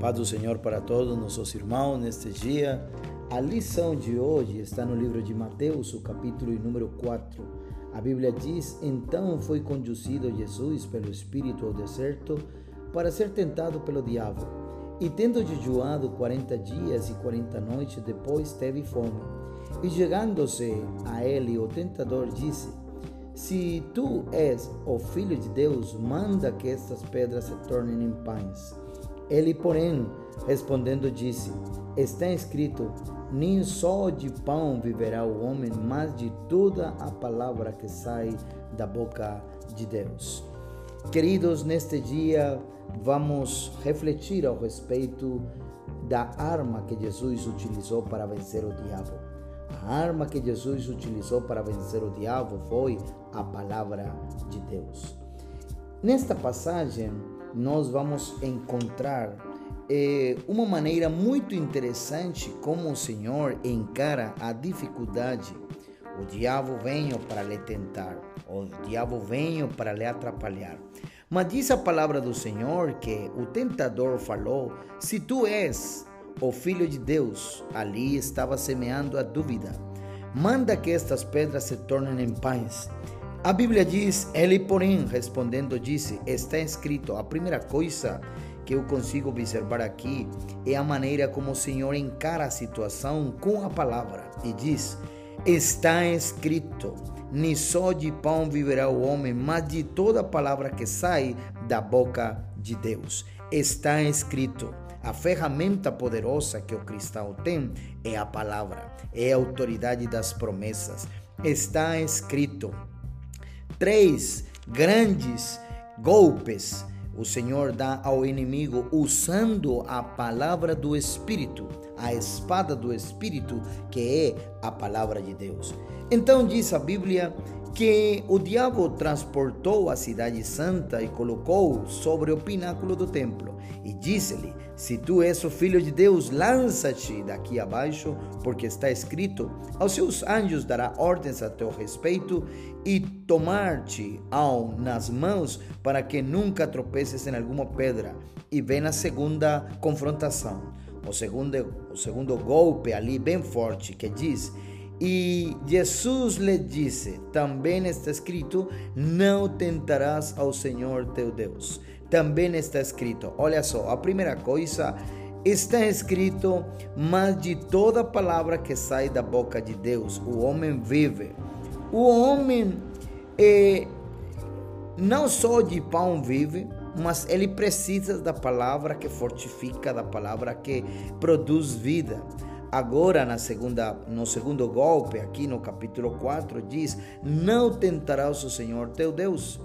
Paz do Senhor para todos nossos irmãos neste dia. A lição de hoje está no livro de Mateus, o capítulo número 4. A Bíblia diz: Então foi conduzido Jesus pelo Espírito ao deserto para ser tentado pelo diabo. E tendo jejuado quarenta dias e quarenta noites, depois teve fome. E chegando-se a ele, o tentador disse: Se tu és o Filho de Deus, manda que estas pedras se tornem em pães. Ele, porém, respondendo, disse: Está escrito: Nem só de pão viverá o homem, mas de toda a palavra que sai da boca de Deus. Queridos, neste dia vamos refletir ao respeito da arma que Jesus utilizou para vencer o diabo. A arma que Jesus utilizou para vencer o diabo foi a palavra de Deus. Nesta passagem, nós vamos encontrar é, uma maneira muito interessante como o Senhor encara a dificuldade. O diabo veio para lhe tentar, o diabo veio para lhe atrapalhar. Mas diz a palavra do Senhor que o tentador falou: Se tu és o filho de Deus, ali estava semeando a dúvida. Manda que estas pedras se tornem em pães. A Bíblia diz, ele, porém, respondendo, disse: Está escrito. A primeira coisa que eu consigo observar aqui é a maneira como o Senhor encara a situação com a palavra e diz: Está escrito. Nem só de pão viverá o homem, mas de toda palavra que sai da boca de Deus. Está escrito. A ferramenta poderosa que o cristão tem é a palavra, é a autoridade das promessas. Está escrito três grandes golpes o Senhor dá ao inimigo usando a palavra do Espírito, a espada do Espírito, que é a palavra de Deus. Então diz a Bíblia que o diabo transportou a cidade santa e colocou sobre o pináculo do templo e disse-lhe: Se tu és o filho de Deus, lança-te daqui abaixo, porque está escrito: Aos seus anjos dará ordens a teu respeito e tomar-te ao nas mãos para que nunca tropeces em alguma pedra. E vem a segunda confrontação, o segundo, o segundo golpe ali bem forte que diz e Jesus lhe disse: Também está escrito: Não tentarás ao Senhor teu Deus. Também está escrito. Olha só, a primeira coisa está escrito: Mas de toda palavra que sai da boca de Deus, o homem vive. O homem é, não só de pão vive, mas ele precisa da palavra que fortifica, da palavra que produz vida. Agora, na segunda, no segundo golpe, aqui no capítulo 4, diz: Não tentarás o Senhor teu Deus.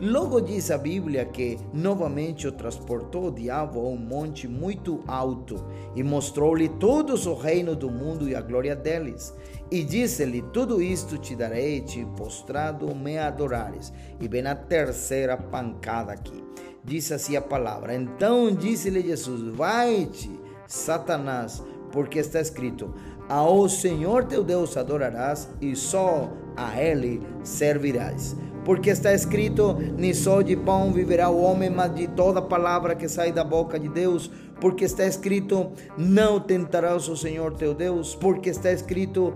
Logo diz a Bíblia que novamente o transportou o diabo a um monte muito alto e mostrou-lhe todos o reino do mundo e a glória deles. E disse-lhe: Tudo isto te darei, te postrado me adorares. E vem a terceira pancada aqui. Diz assim a palavra. Então disse-lhe Jesus: Vai-te, Satanás porque está escrito: Ao Senhor teu Deus adorarás e só a Ele servirás. Porque está escrito: Nem só de pão viverá o homem, mas de toda palavra que sai da boca de Deus. Porque está escrito: Não tentarás o Senhor teu Deus. Porque está escrito: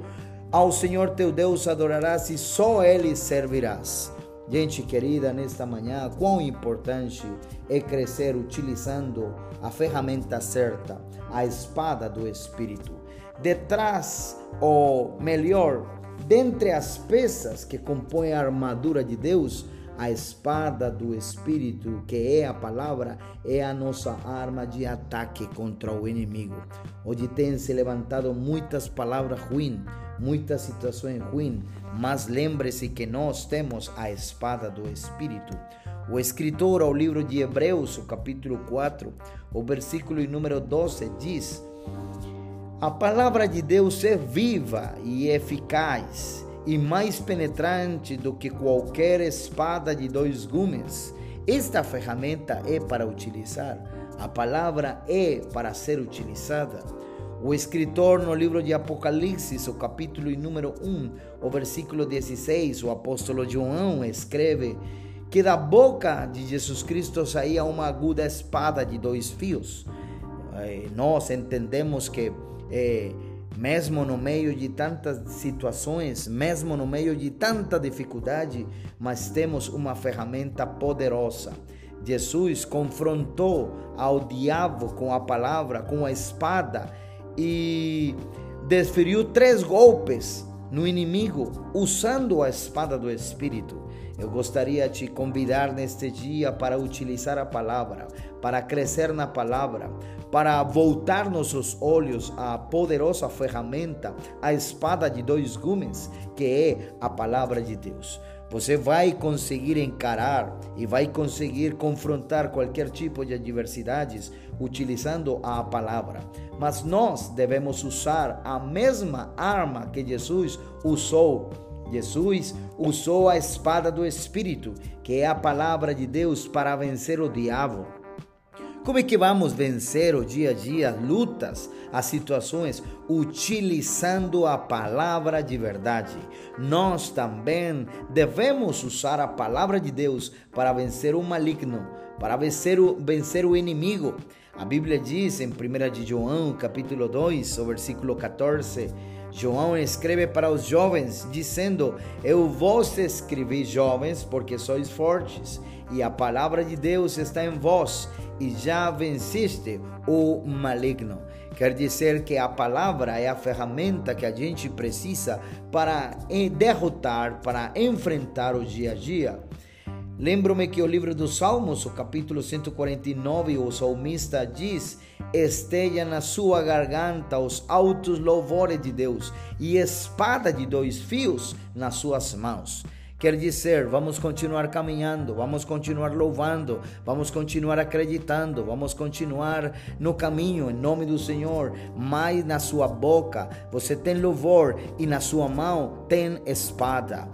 Ao Senhor teu Deus adorarás e só Ele servirás. Gente querida, nesta manhã, quão importante é crescer utilizando a ferramenta certa, a espada do Espírito. Detrás, ou melhor, dentre as peças que compõem a armadura de Deus, a espada do Espírito, que é a palavra, é a nossa arma de ataque contra o inimigo. Hoje tem se levantado muitas palavras ruins muitas situações ruins, mas lembre-se que nós temos a espada do Espírito. O escritor ao livro de Hebreus, o capítulo 4, o versículo número 12 diz: A palavra de Deus é viva e eficaz e mais penetrante do que qualquer espada de dois gumes. Esta ferramenta é para utilizar, a palavra é para ser utilizada. O escritor no livro de Apocalipse, o capítulo número 1, o versículo 16, o apóstolo João escreve que da boca de Jesus Cristo saía uma aguda espada de dois fios. eh, nós entendemos que eh, mesmo no meio de tantas situações, mesmo no meio de tanta dificuldade, mas temos uma ferramenta poderosa. Jesus confrontou ao diabo com a palavra, com a espada e desferiu três golpes no inimigo usando a espada do Espírito. Eu gostaria de te convidar neste dia para utilizar a palavra, para crescer na palavra, para voltar nossos olhos à poderosa ferramenta, a espada de dois gumes, que é a palavra de Deus. Você vai conseguir encarar e vai conseguir confrontar qualquer tipo de adversidades utilizando a palavra. Mas nós devemos usar a mesma arma que Jesus usou. Jesus usou a espada do Espírito, que é a palavra de Deus, para vencer o diabo. Como é que vamos vencer o dia a dia, lutas, as situações, utilizando a palavra de verdade? Nós também devemos usar a palavra de Deus para vencer o maligno, para vencer o, vencer o inimigo. A Bíblia diz em 1 de João, capítulo 2, versículo 14, João escreve para os jovens, dizendo: Eu vos escrevi, jovens, porque sois fortes, e a palavra de Deus está em vós, e já venceste o maligno. Quer dizer que a palavra é a ferramenta que a gente precisa para derrotar, para enfrentar o dia a dia. Lembro-me que o livro dos Salmos, o capítulo 149, o salmista diz: Esteja na sua garganta os altos louvores de Deus e espada de dois fios nas suas mãos. Quer dizer, vamos continuar caminhando, vamos continuar louvando, vamos continuar acreditando, vamos continuar no caminho em nome do Senhor. Mas na sua boca você tem louvor e na sua mão tem espada.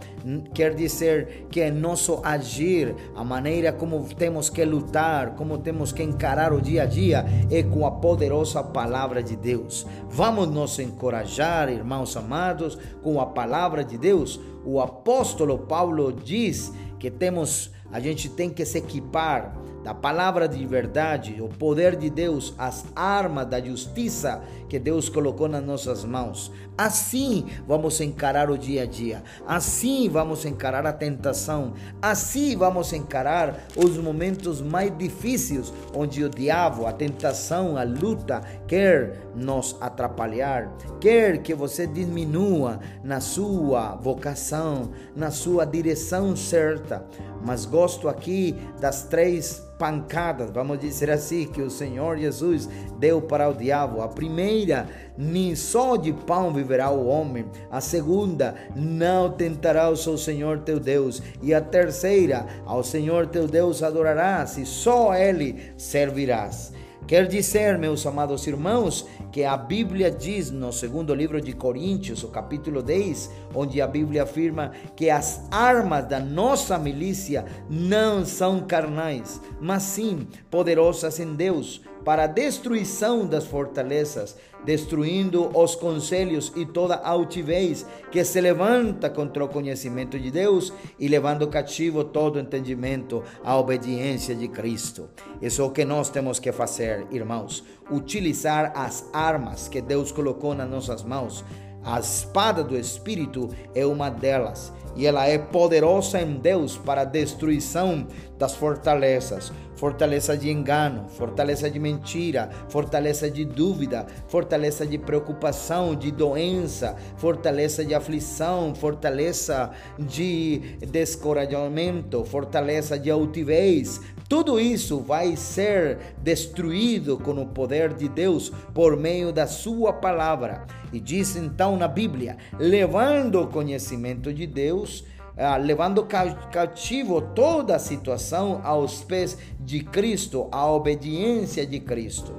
Quer dizer que é nosso agir, a maneira como temos que lutar, como temos que encarar o dia a dia é com a poderosa palavra de Deus. Vamos nos encorajar, irmãos amados, com a palavra de Deus o apóstolo Paulo diz que temos, a gente tem que se equipar da palavra de verdade, o poder de Deus, as armas da justiça que Deus colocou nas nossas mãos. Assim vamos encarar o dia a dia, assim vamos encarar a tentação, assim vamos encarar os momentos mais difíceis, onde o diabo, a tentação, a luta quer nos atrapalhar, quer que você diminua na sua vocação, na sua direção certa. Mas gosto aqui das três pancadas, vamos dizer assim, que o Senhor Jesus deu para o diabo. A primeira, nem só de pão viverá o homem. A segunda, não tentará o seu Senhor teu Deus. E a terceira, ao Senhor teu Deus adorarás e só a Ele servirás. Quer dizer, meus amados irmãos, que a Bíblia diz no segundo livro de Coríntios, o capítulo 10, onde a Bíblia afirma que as armas da nossa milícia não são carnais, mas sim poderosas em Deus para a destruição das fortalezas, destruindo os conselhos e toda altivez que se levanta contra o conhecimento de Deus e levando cativo todo entendimento à obediência de Cristo. Isso é o que nós temos que fazer, irmãos, utilizar as armas que Deus colocou nas nossas mãos. A espada do Espírito é uma delas e ela é poderosa em Deus para a destruição das fortalezas fortaleza de engano, fortaleza de mentira, fortaleza de dúvida, fortaleza de preocupação, de doença, fortaleza de aflição, fortaleza de descorajamento, fortaleza de altivez. Tudo isso vai ser destruído com o poder de Deus por meio da sua palavra. E diz então na Bíblia: levando o conhecimento de Deus, ah, levando cativo toda a situação aos pés de Cristo, à obediência de Cristo.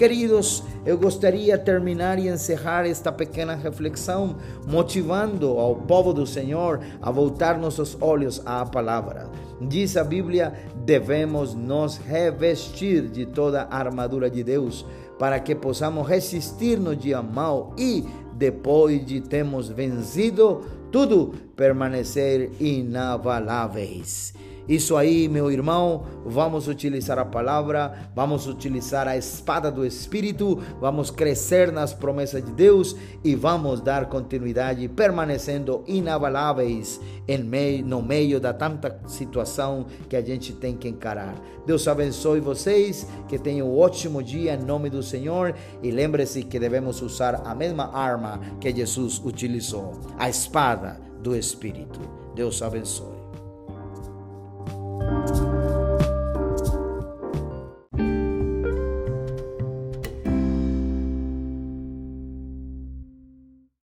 Queridos, eu gostaria de terminar e encerrar esta pequena reflexão, motivando ao povo do Senhor a voltar nossos olhos à palavra. Diz a Bíblia: devemos nos revestir de toda a armadura de Deus, para que possamos resistir no dia mau e, depois de termos vencido, tudo permanecer inabaláveis. Isso aí, meu irmão, vamos utilizar a palavra, vamos utilizar a espada do Espírito, vamos crescer nas promessas de Deus e vamos dar continuidade, permanecendo inabaláveis em meio, no meio da tanta situação que a gente tem que encarar. Deus abençoe vocês, que tenham um ótimo dia em nome do Senhor e lembre-se que devemos usar a mesma arma que Jesus utilizou, a espada do Espírito. Deus abençoe.